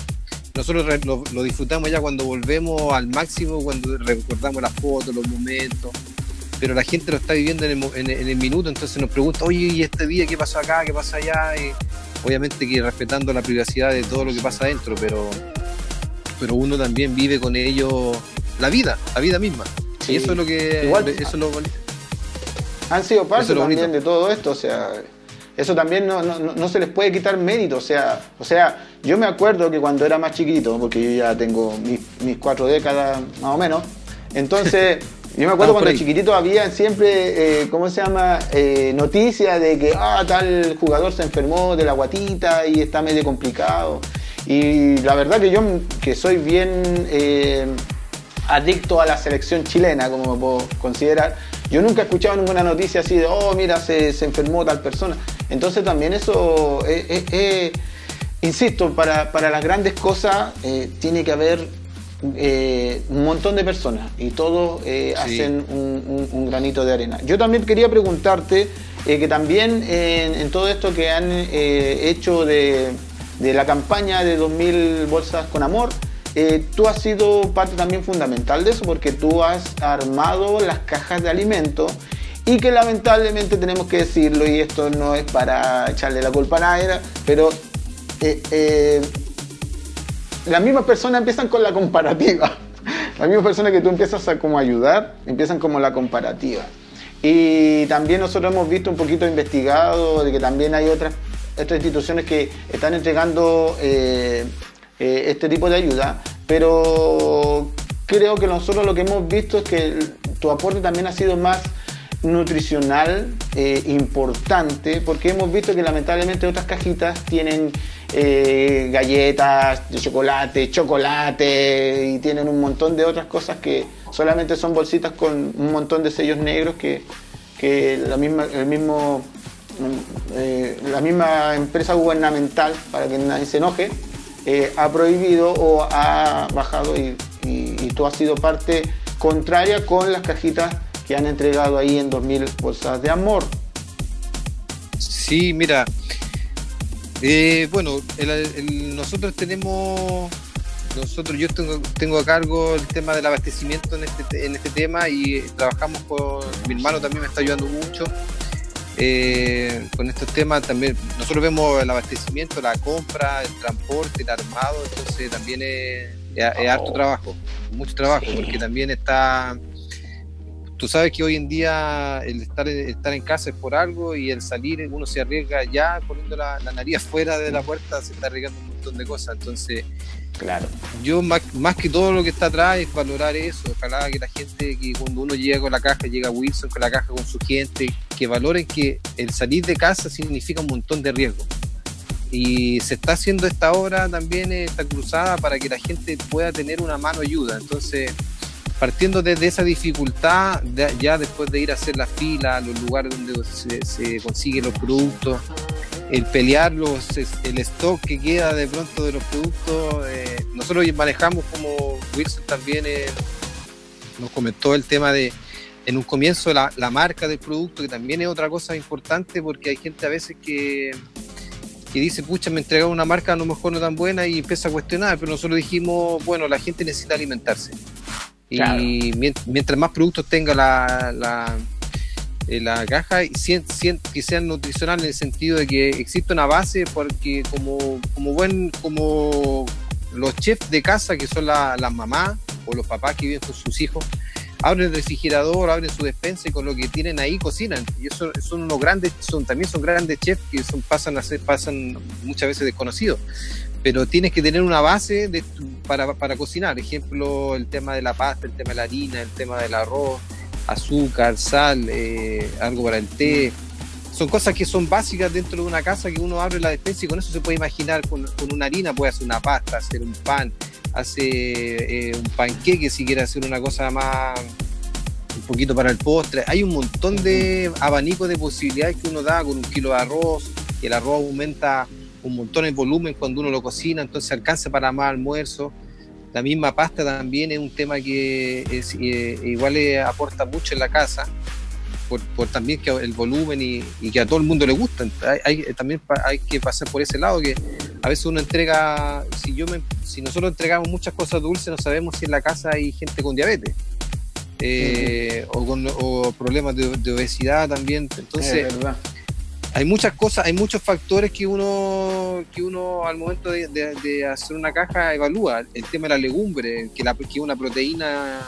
Nosotros lo, disfrutamos ya cuando volvemos al máximo, cuando recordamos las fotos, los momentos, pero la gente lo está viviendo en el, minuto, entonces nos pregunta, oye, ¿y este día qué pasó acá? ¿Qué pasa allá? obviamente que respetando la privacidad de todo lo que pasa adentro, pero, pero uno también vive con ellos la vida, la vida misma. Y eso es lo que. Igual, eso es lo. Han sido parte también de todo esto, o sea. Eso también no, no, no, se les puede quitar mérito, o sea, o sea, yo me acuerdo que cuando era más chiquito, porque yo ya tengo mis, mis cuatro décadas más o menos, entonces Yo me acuerdo cuando chiquitito había siempre, eh, ¿cómo se llama? Eh, noticias de que ah, tal jugador se enfermó de la guatita y está medio complicado. Y la verdad que yo, que soy bien eh, adicto a la selección chilena, como me puedo considerar, Yo nunca he escuchado ninguna noticia así de, oh, mira, se, enfermó tal persona. Entonces también eso, insisto, para, las grandes cosas tiene que haber un montón de personas y todos hacen un, granito de arena. Yo también quería preguntarte que también en, todo esto que han hecho de, de la campaña de 2.000 bolsas con amor, eh, tú has sido parte también fundamental de eso porque tú has armado las cajas de alimentos y que lamentablemente tenemos que decirlo y esto no es para echarle la culpa a nadie, pero eh, eh, las mismas personas empiezan con la comparativa. Las mismas personas que tú empiezas a ayudar, empiezan como la comparativa. Y también nosotros hemos visto un poquito investigado de que también hay otras estas instituciones que están entregando eh, eh, este tipo de ayuda, pero creo que nosotros lo que hemos visto es que tu aporte también ha sido más nutricional eh, importante porque hemos visto que lamentablemente otras cajitas tienen galletas de chocolate, chocolate y tienen un montón de otras cosas que solamente son bolsitas con un montón de sellos negros que, que la misma, el mismo eh, la misma empresa gubernamental, para que nadie se enoje, eh, ha prohibido o ha bajado y, tú has sido parte contraria con las cajitas que han entregado ahí en 2.000 bolsas de amor. Sí, mira, eh, bueno, nosotros tenemos, nosotros yo tengo, tengo, a cargo el tema del abastecimiento en este, en este tema y trabajamos con mi hermano también me está ayudando mucho eh, con estos temas también nosotros vemos el abastecimiento, la compra, el transporte, el armado, entonces también es, harto oh. trabajo, mucho trabajo, porque también está, tú sabes que hoy en día el estar, estar en casa es por algo y el salir uno se arriesga ya poniendo la, la nariz fuera de la puerta, se está arriesgando un montón de cosas, entonces Claro. Yo más, más, que todo lo que está atrás es valorar eso. Ojalá que la gente, que cuando uno llega con la caja, llega Wilson con la caja con su gente, que valoren que el salir de casa significa un montón de riesgo. Y se está haciendo esta hora también esta cruzada para que la gente pueda tener una mano ayuda. Entonces, partiendo desde esa dificultad, ya después de ir a hacer la fila, los lugares donde se, se consiguen los productos, el pelear los, el stock que queda de pronto de los productos. Eh, nosotros manejamos como Wilson también eh, nos comentó el tema de en un comienzo la, la, marca del producto, que también es otra cosa importante porque hay gente a veces que, que dice, pucha, me entregaron una marca a lo mejor no tan buena y empieza a cuestionar, pero nosotros dijimos, bueno, la gente necesita alimentarse. Y mientras más productos tenga la, la caja que sean nutricionales en el sentido de que existe una base porque como, como buen como los chefs de casa que son las mamás o los papás que viven con sus hijos abren el refrigerador, abren su despensa y con lo que tienen ahí cocinan. Y eso son unos grandes, son, también son grandes chefs que son, pasan a ser, pasan muchas veces desconocidos. Pero tienes que tener una base de, para, para cocinar. Ejemplo, el tema de la pasta, el tema de la harina, el tema del arroz, azúcar, sal, eh, algo para el té. Son cosas que son básicas dentro de una casa que uno abre la despensa y con eso se puede imaginar, con, una harina puede hacer una pasta, hacer un pan, hace eh, un panqueque si quiere hacer una cosa más, un poquito para el postre. Hay un montón de abanicos de posibilidades que uno da con un kilo de arroz, y el arroz aumenta un montón el volumen cuando uno lo cocina, entonces alcanza para más almuerzo. La misma pasta también es un tema que es, eh, igual le aporta mucho en la casa, por, también que el volumen y, que a todo el mundo le gusta. Hay, también hay que pasar por ese lado que a veces uno entrega, si, yo si nosotros entregamos muchas cosas dulces, no sabemos si en la casa hay gente con diabetes. Eh, o con problemas de, obesidad también. Entonces, hay muchas cosas, hay muchos factores que uno, que uno al momento de, hacer una caja evalúa. El tema de la legumbre, que, la, que una proteína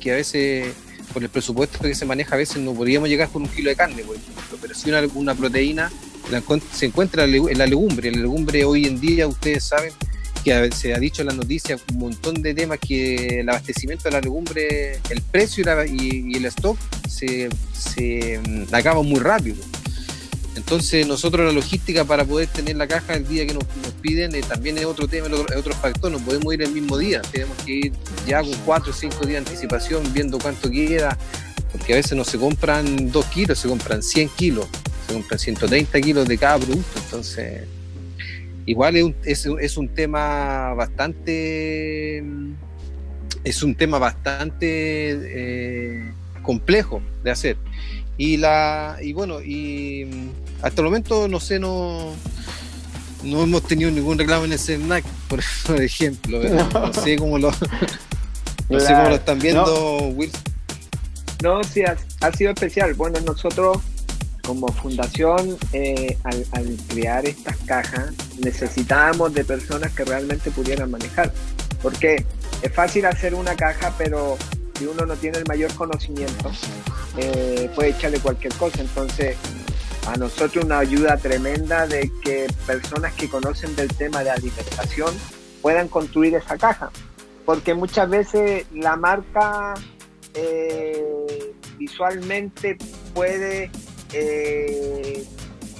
que a veces, por el presupuesto que se maneja, a veces no podríamos llegar con un kilo de carne, por ejemplo, pero si una, una proteína se encuentra en la legumbre. La legumbre hoy en día, ustedes saben, que se ha dicho en las noticias un montón de temas que el abastecimiento de la legumbre, el precio y, y el stock se, se mm, acaba muy rápido. Entonces nosotros la logística para poder tener la caja el día que nos, piden eh, también es otro tema, es otro factor, no podemos ir el mismo día, tenemos que ir ya con cuatro o cinco días de anticipación viendo cuánto queda, porque a veces no se compran 2 kilos, se compran 100 kilos, se compran 130 kilos de cada producto, entonces igual es un, es, es un tema bastante es un tema bastante eh, complejo de hacer. Y la y bueno y hasta el momento no sé no no hemos tenido ningún reclamo en ese snack por ejemplo no, sé cómo lo no sé cómo lo están viendo no. Will no sí ha, ha sido especial bueno nosotros como fundación, eh, al, al, crear estas cajas, necesitábamos de personas que realmente pudieran manejar. Porque es fácil hacer una caja, pero si uno no tiene el mayor conocimiento, eh, puede echarle cualquier cosa. Entonces, a nosotros una ayuda tremenda de que personas que conocen del tema de alimentación puedan construir esa caja. Porque muchas veces la marca eh, visualmente puede eh,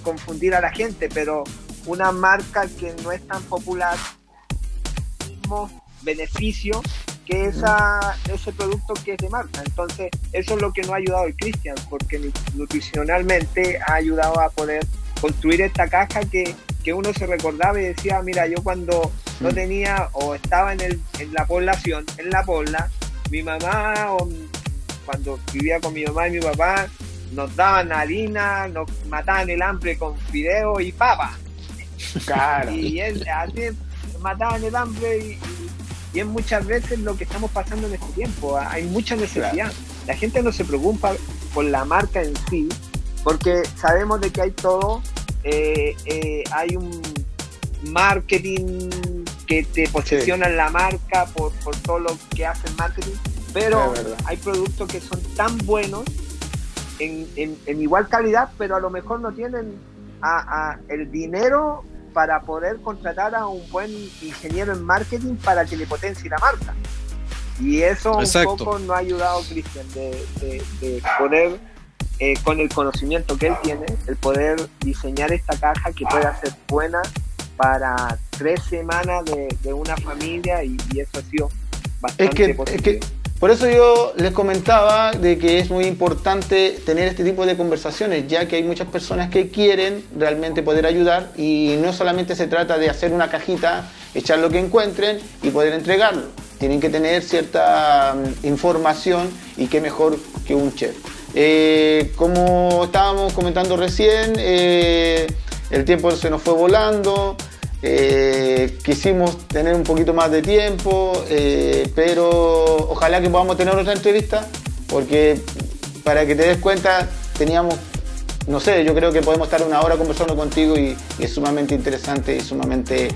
confundir a la gente, pero una marca que no es tan popular, mismo beneficio que esa, ese producto que es de marca. Entonces, eso es lo que nos ha ayudado el Christian, porque nutricionalmente ha ayudado a poder construir esta caja que, que uno se recordaba y decía, mira, yo cuando no tenía o estaba en, el, en la población, en la pobla, mi mamá o cuando vivía con mi mamá y mi papá, nos daban harina, nos mataban el hambre con fideo y papa. Claro. Y él, así mataban el hambre y, y, es muchas veces lo que estamos pasando en este tiempo. Hay mucha necesidad. Claro. La gente no se preocupa por la marca en sí, porque sabemos de que hay todo. Eh, eh, hay un marketing que te posesiona sí. la marca por, por todo lo que hace el marketing, pero hay productos que son tan buenos en, en, en, igual calidad, pero a lo mejor no tienen a, a el dinero para poder contratar a un buen ingeniero en marketing para que le potencie la marca. Y eso Exacto. un poco nos ha ayudado, Cristian, de, de, de, poder, eh, con el conocimiento que él tiene, el poder diseñar esta caja que pueda ser buena para tres semanas de, de una familia y, y, eso ha sido bastante es que, positivo. Es que por eso yo les comentaba de que es muy importante tener este tipo de conversaciones, ya que hay muchas personas que quieren realmente poder ayudar y no solamente se trata de hacer una cajita, echar lo que encuentren y poder entregarlo. Tienen que tener cierta um, información y qué mejor que un chef. Eh, como estábamos comentando recién, eh, el tiempo se nos fue volando. Eh, quisimos tener un poquito más de tiempo, eh, pero ojalá que podamos tener otra entrevista, porque para que te des cuenta, teníamos, no sé, yo creo que podemos estar una hora conversando contigo y, es sumamente interesante y sumamente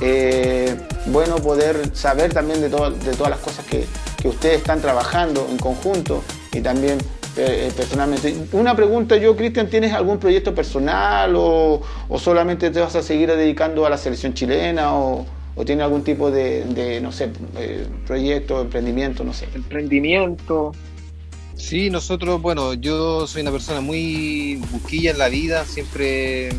eh, bueno poder saber también de, to de todas las cosas que, que ustedes están trabajando en conjunto y también eh, personalmente. Una pregunta yo, Cristian, ¿tienes algún proyecto personal o, o, solamente te vas a seguir dedicando a la selección chilena o, o tienes algún tipo de, de no sé, eh, proyecto, emprendimiento, no sé? Emprendimiento. Sí, nosotros, bueno, yo soy una persona muy busquilla en la vida, siempre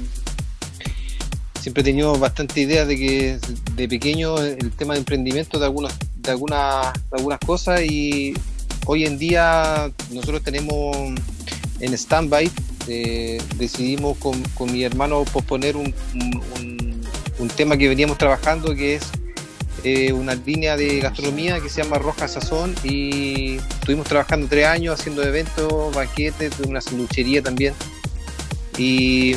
siempre he tenido bastante idea de que de pequeño el tema de emprendimiento de algunas de algunas de algunas cosas y hoy en día nosotros tenemos en stand-by, eh, decidimos con, con, mi hermano posponer un, un, tema que veníamos trabajando que es eh, una línea de gastronomía que se llama Roja Sazón y estuvimos trabajando tres años haciendo eventos, banquetes, una sanduchería también. Y,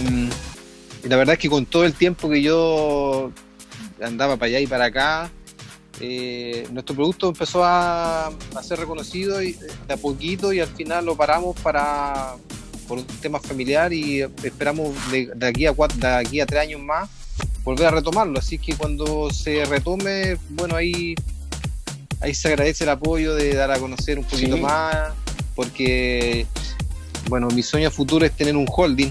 y la verdad es que con todo el tiempo que yo andaba para allá y para acá, eh, nuestro producto empezó a, a, ser reconocido y, de a poquito y al final lo paramos para por un tema familiar y esperamos de, de, aquí a cuatro, de aquí a tres años más volver a retomarlo. Así que cuando se retome, bueno, ahí, ahí se agradece el apoyo de dar a conocer un poquito sí. más, porque, bueno, mi sueño futuro es tener un holding,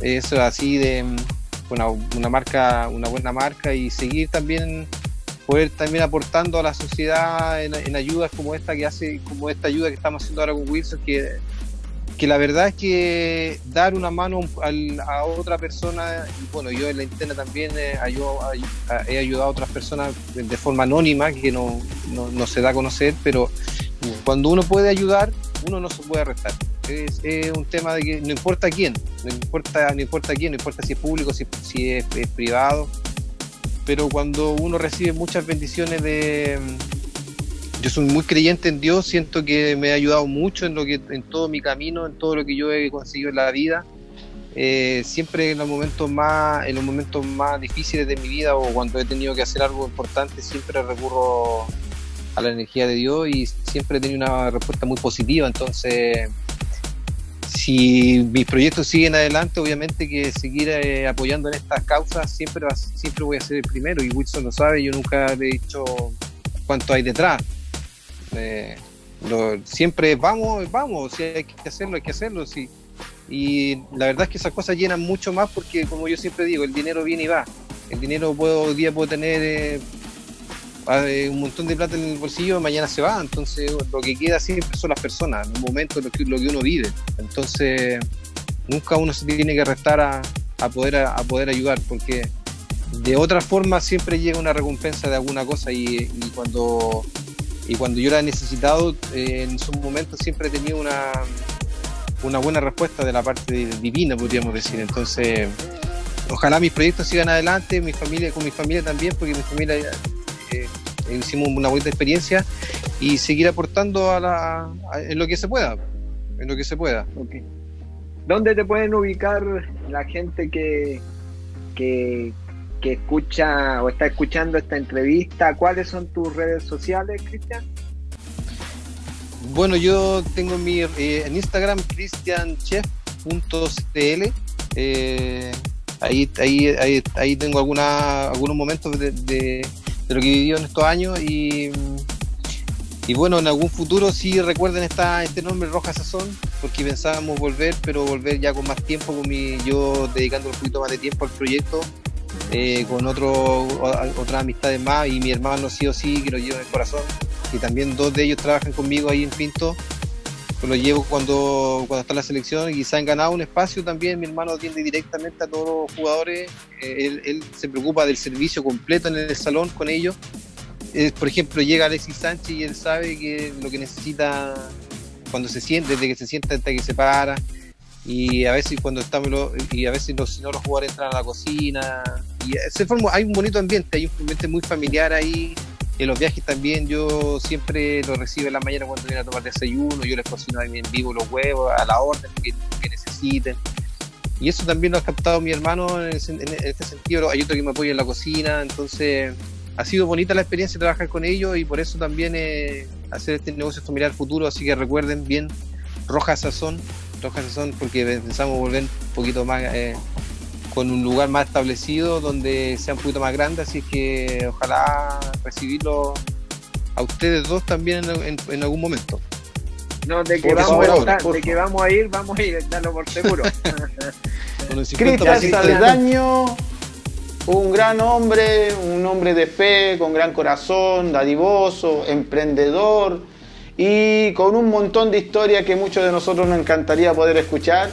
eso así de una, una marca, una buena marca y seguir también poder también aportando a la sociedad en, ayudas como esta que hace, como esta ayuda que estamos haciendo ahora con Wilson, que, que la verdad es que dar una mano a, otra persona, y bueno, yo en la interna también ayudado, he ayudado a otras personas de forma anónima, que no, no, se da a conocer, pero cuando uno puede ayudar, uno no se puede restar. Es, un tema de que no importa quién, no importa, no importa quién, no importa si es público, si, si es, privado, pero cuando uno recibe muchas bendiciones de... Yo soy muy creyente en Dios, siento que me ha ayudado mucho en, lo que, en todo mi camino, en todo lo que yo he conseguido en la vida. Eh, siempre en los momentos más en los momentos más difíciles de mi vida o cuando he tenido que hacer algo importante siempre recurro a la energía de Dios y siempre he tenido una respuesta muy positiva. Entonces, si mis proyectos siguen adelante, obviamente que seguir eh, apoyando en estas causas siempre, siempre voy a ser el primero y Wilson lo sabe, yo nunca le he dicho cuánto hay detrás. Eh, siempre vamos, vamos, si hay que hacerlo, hay que hacerlo. Si, y la verdad es que esas cosas llenan mucho más porque, como yo siempre digo, el dinero viene y va. El dinero puedo, día puedo tener eh, un montón de plata en el bolsillo, mañana se va, entonces lo que queda siempre son las personas, los momentos, lo que, lo que uno vive. Entonces, nunca uno se tiene que restar a, poder, a, poder ayudar, porque de otra forma siempre llega una recompensa de alguna cosa. Y, cuando y cuando yo la he necesitado eh, en esos momentos siempre he tenido una, una buena respuesta de la parte divina podríamos decir. Entonces ojalá mis proyectos sigan adelante mi familia con mi familia también porque mi familia eh, hicimos una buena experiencia y seguir aportando a la, en lo que se pueda, en lo que se pueda. ¿Dónde te pueden ubicar la gente que, que, que escucha o está escuchando esta entrevista? ¿Cuáles son tus redes sociales, Cristian? Bueno, yo tengo mi eh, en Instagram cristianchef.cl. Eh, ahí, ahí, ahí, ahí, tengo alguna, algunos momentos de, de lo que vivió en estos años y, y bueno, en algún futuro sí recuerden esta, este nombre Roja Sazón, porque pensábamos volver, pero volver ya con más tiempo, con yo dedicando un poquito más de tiempo al proyecto, eh, con otro, otras amistades más y mi hermano sí o sí, que lo llevo en el corazón, y también dos de ellos trabajan conmigo ahí en Pinto, lo llevo cuando, cuando está la selección y quizá han ganado un espacio también. Mi hermano atiende directamente a todos los jugadores. Eh, él, se preocupa del servicio completo en el salón con ellos. Eh, por ejemplo, llega Alexis Sánchez y él sabe que lo que necesita cuando se siente, desde que se sienta hasta que se para. Y a veces cuando estamos y a veces los, si no los jugadores entran a la cocina. Y se forma, hay un bonito ambiente, hay un ambiente muy familiar ahí en los viajes también yo siempre lo recibo en la mañana cuando vienen a tomar desayuno, yo les cocino en vivo los huevos a la orden que, necesiten. Y eso también lo ha captado mi hermano en, este sentido. Hay otro que me apoya en la cocina, entonces ha sido bonita la experiencia trabajar con ellos y por eso también eh, hacer este negocio familiar futuro. Así que recuerden bien Roja Sazón, Roja Sazón, porque pensamos volver un poquito más eh, con un lugar más establecido donde sea un poquito más grande, así que ojalá recibirlo a ustedes dos también en, algún momento. No, de que, vamos a de que vamos a ir, vamos a ir, dalo por seguro. Cristian Saldaño, un gran hombre, un hombre de fe, con gran corazón, dadivoso, emprendedor y con un montón de historias que muchos de nosotros nos encantaría poder escuchar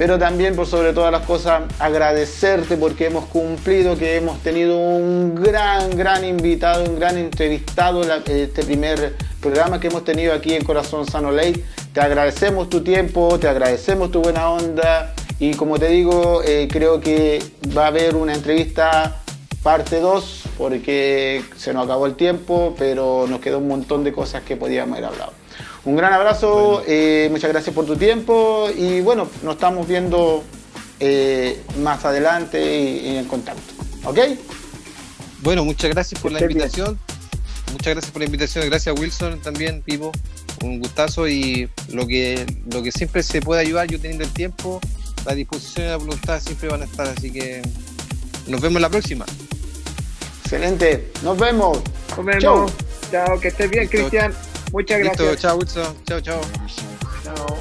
pero también por sobre todas las cosas agradecerte porque hemos cumplido, que hemos tenido un gran, gran invitado, un gran entrevistado en este primer programa que hemos tenido aquí en Corazón Sano Ley. Te agradecemos tu tiempo, te agradecemos tu buena onda y como te digo, eh, creo que va a haber una entrevista parte 2 porque se nos acabó el tiempo, pero nos quedó un montón de cosas que podíamos haber hablado. Un gran abrazo, eh, muchas gracias por tu tiempo y bueno, nos estamos viendo eh, más adelante y, en contacto. ¿Ok? Bueno, muchas gracias por la invitación. Muchas gracias por la invitación. Gracias Wilson también, Pivo. Un gustazo y lo que, lo que siempre se puede ayudar, yo teniendo el tiempo, la disposición y la voluntad siempre van a estar. Así que nos vemos la próxima. Excelente. Nos vemos. Nos vemos. Chao, que estés bien, Cristian. Muchas gracias. chao, Wilson. Chao, chao. Chao.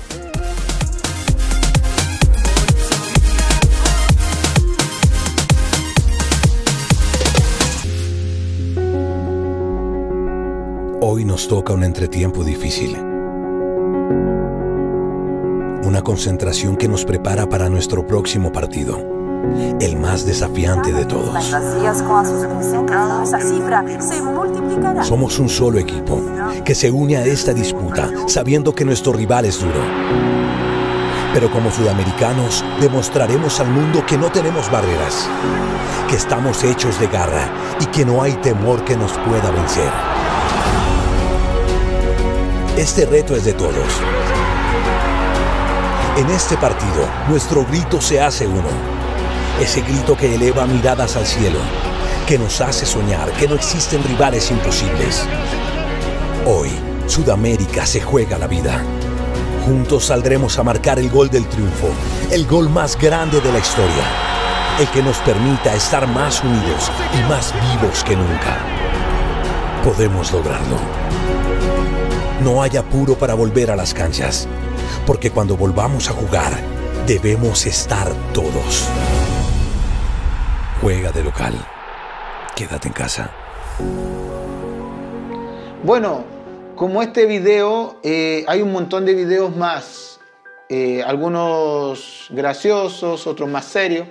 Hoy nos toca un entretiempo difícil. Una concentración que nos prepara para nuestro próximo partido el más desafiante de todos. Somos un solo equipo que se une a esta disputa sabiendo que nuestro rival es duro. Pero como sudamericanos demostraremos al mundo que no tenemos barreras, que estamos hechos de garra y que no hay temor que nos pueda vencer. Este reto es de todos. En este partido, nuestro grito se hace uno ese grito que eleva miradas al cielo, que nos hace soñar que no existen rivales imposibles. Hoy, Sudamérica se juega la vida. Juntos saldremos a marcar el gol del triunfo, el gol más grande de la historia, el que nos permita estar más unidos y más vivos que nunca. Podemos lograrlo. No hay apuro para volver a las canchas, porque cuando volvamos a jugar, debemos estar todos. Juega de local. Quédate en casa. Bueno, como este video, eh, hay un montón de videos más. Eh, algunos graciosos, otros más serios.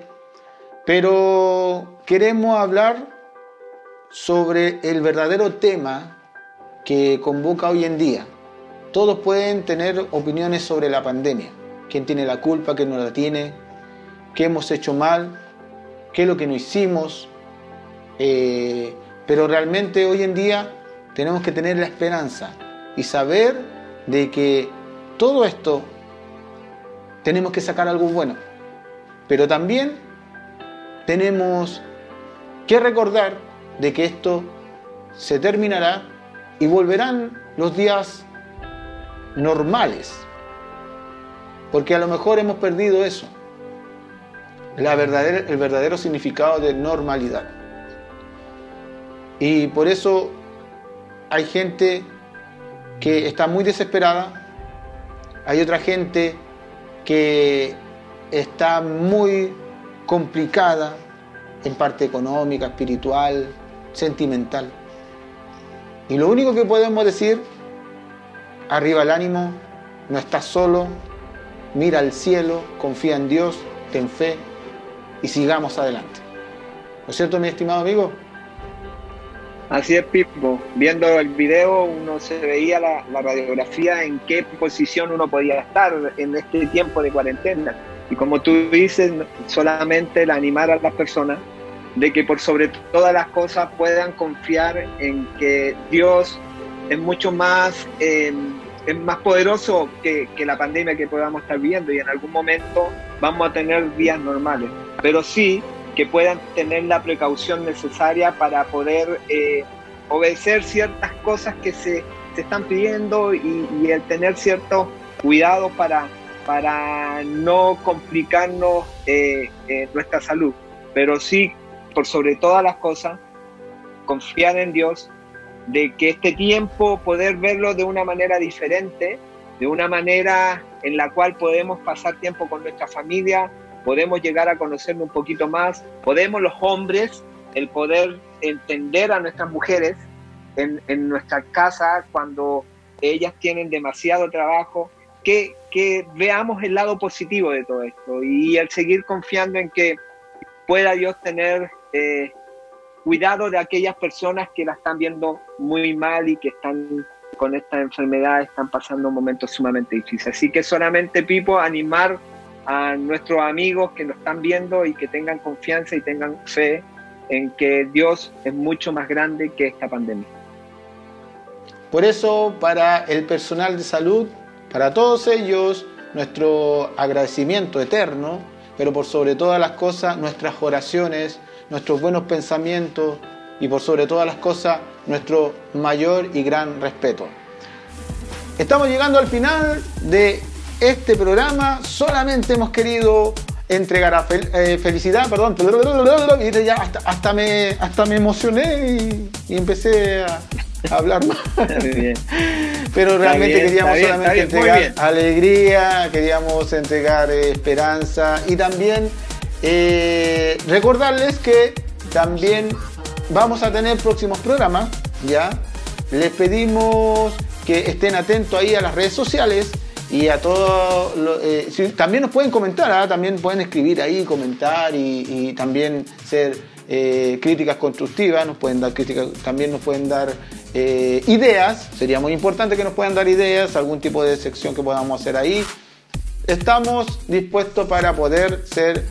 Pero queremos hablar sobre el verdadero tema que convoca hoy en día. Todos pueden tener opiniones sobre la pandemia. ¿Quién tiene la culpa? ¿Quién no la tiene? ¿Qué hemos hecho mal? qué es lo que no hicimos. Eh, pero realmente hoy en día tenemos que tener la esperanza y saber de que todo esto tenemos que sacar algo bueno. Pero también tenemos que recordar de que esto se terminará y volverán los días normales. Porque a lo mejor hemos perdido eso la el verdadero significado de normalidad. Y por eso hay gente que está muy desesperada, hay otra gente que está muy complicada en parte económica, espiritual, sentimental. Y lo único que podemos decir, arriba el ánimo, no estás solo, mira al cielo, confía en Dios, ten fe, y sigamos adelante. ¿No es cierto, mi estimado amigo? Así es, Pipo. Viendo el video uno se veía la, radiografía en qué posición uno podía estar en este tiempo de cuarentena. Y como tú dices, solamente el animar a las personas de que por sobre todas las cosas puedan confiar en que Dios es mucho más, eh, es más poderoso que, que la pandemia que podamos estar viendo y en algún momento vamos a tener días normales pero sí que puedan tener la precaución necesaria para poder eh, obedecer ciertas cosas que se, están pidiendo y, el tener ciertos cuidados para, para no complicarnos eh, eh, nuestra salud. Pero sí, por sobre todas las cosas, confiar en Dios, de que este tiempo poder verlo de una manera diferente, de una manera en la cual podemos pasar tiempo con nuestra familia, podemos llegar a conocernos un poquito más, podemos los hombres, el poder entender a nuestras mujeres en, en nuestra casa cuando ellas tienen demasiado trabajo, que, que, veamos el lado positivo de todo esto y el seguir confiando en que pueda Dios tener eh, cuidado de aquellas personas que la están viendo muy mal y que están con esta enfermedad, están pasando momentos sumamente difíciles. Así que solamente, Pipo, animar a nuestros amigos que nos están viendo y que tengan confianza y tengan fe en que Dios es mucho más grande que esta pandemia. Por eso, para el personal de salud, para todos ellos, nuestro agradecimiento eterno, pero por sobre todas las cosas, nuestras oraciones, nuestros buenos pensamientos y por sobre todas las cosas, nuestro mayor y gran respeto. Estamos llegando al final de este programa solamente hemos querido entregar a eh, felicidad, perdón, y ya hasta, me, hasta me emocioné y, empecé a, hablar más. Pero realmente queríamos solamente entregar alegría, queríamos entregar eh, esperanza y también eh, recordarles que también vamos a tener próximos programas, ¿ya? Les pedimos que estén atentos ahí a las redes sociales y a todos. Eh, también nos pueden comentar, ¿ah? también pueden escribir ahí, comentar y, también ser eh, críticas constructivas, nos pueden dar críticas, también nos pueden dar eh, ideas, sería muy importante que nos puedan dar ideas, algún tipo de sección que podamos hacer ahí. Estamos dispuestos para poder ser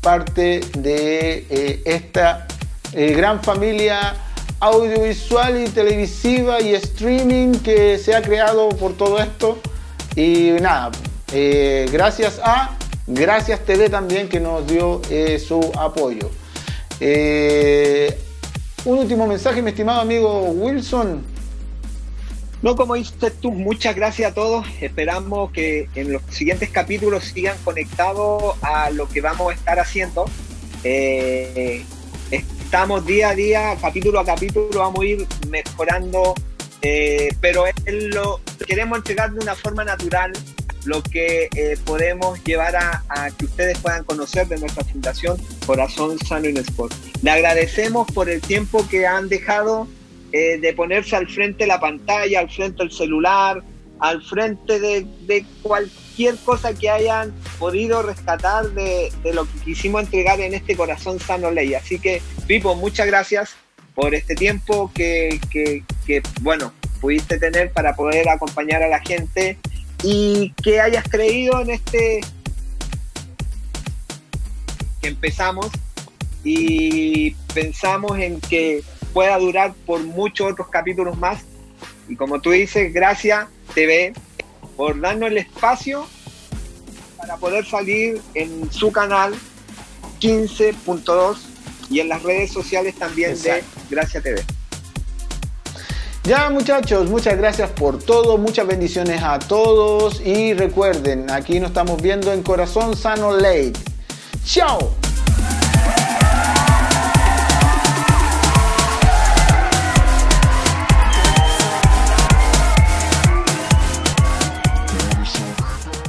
parte de esta gran familia audiovisual y televisiva y streaming que se ha creado por todo esto. Y nada, eh, gracias a Gracias TV también que nos dio eh, su apoyo. Eh, un último mensaje, mi estimado amigo Wilson. No, como dices tú, muchas gracias a todos. Esperamos que en los siguientes capítulos sigan conectados a lo que vamos a estar haciendo. estamos día a día, capítulo a capítulo, vamos a ir mejorando eh, pero lo queremos entregar de una forma natural lo que eh, podemos llevar a, que ustedes puedan conocer de nuestra fundación Corazón Sano en Sport. Le agradecemos por el tiempo que han dejado eh, de ponerse al frente de la pantalla, al frente del celular, al frente de, cualquier cosa que hayan podido rescatar de, de, lo que quisimos entregar en este Corazón Sano Ley. Así que, Pipo, muchas gracias por este tiempo que, bueno, pudiste tener para poder acompañar a la gente y que hayas creído en este que empezamos y pensamos en que pueda durar por muchos otros capítulos más. Y como tú dices, gracias TV por darnos el espacio para poder salir en su canal 15.2 y en las redes sociales también de Gracias TV. Ya muchachos, muchas gracias por todo, muchas bendiciones a todos y recuerden, aquí nos estamos viendo en Corazón Sano Lake. ¡Chao!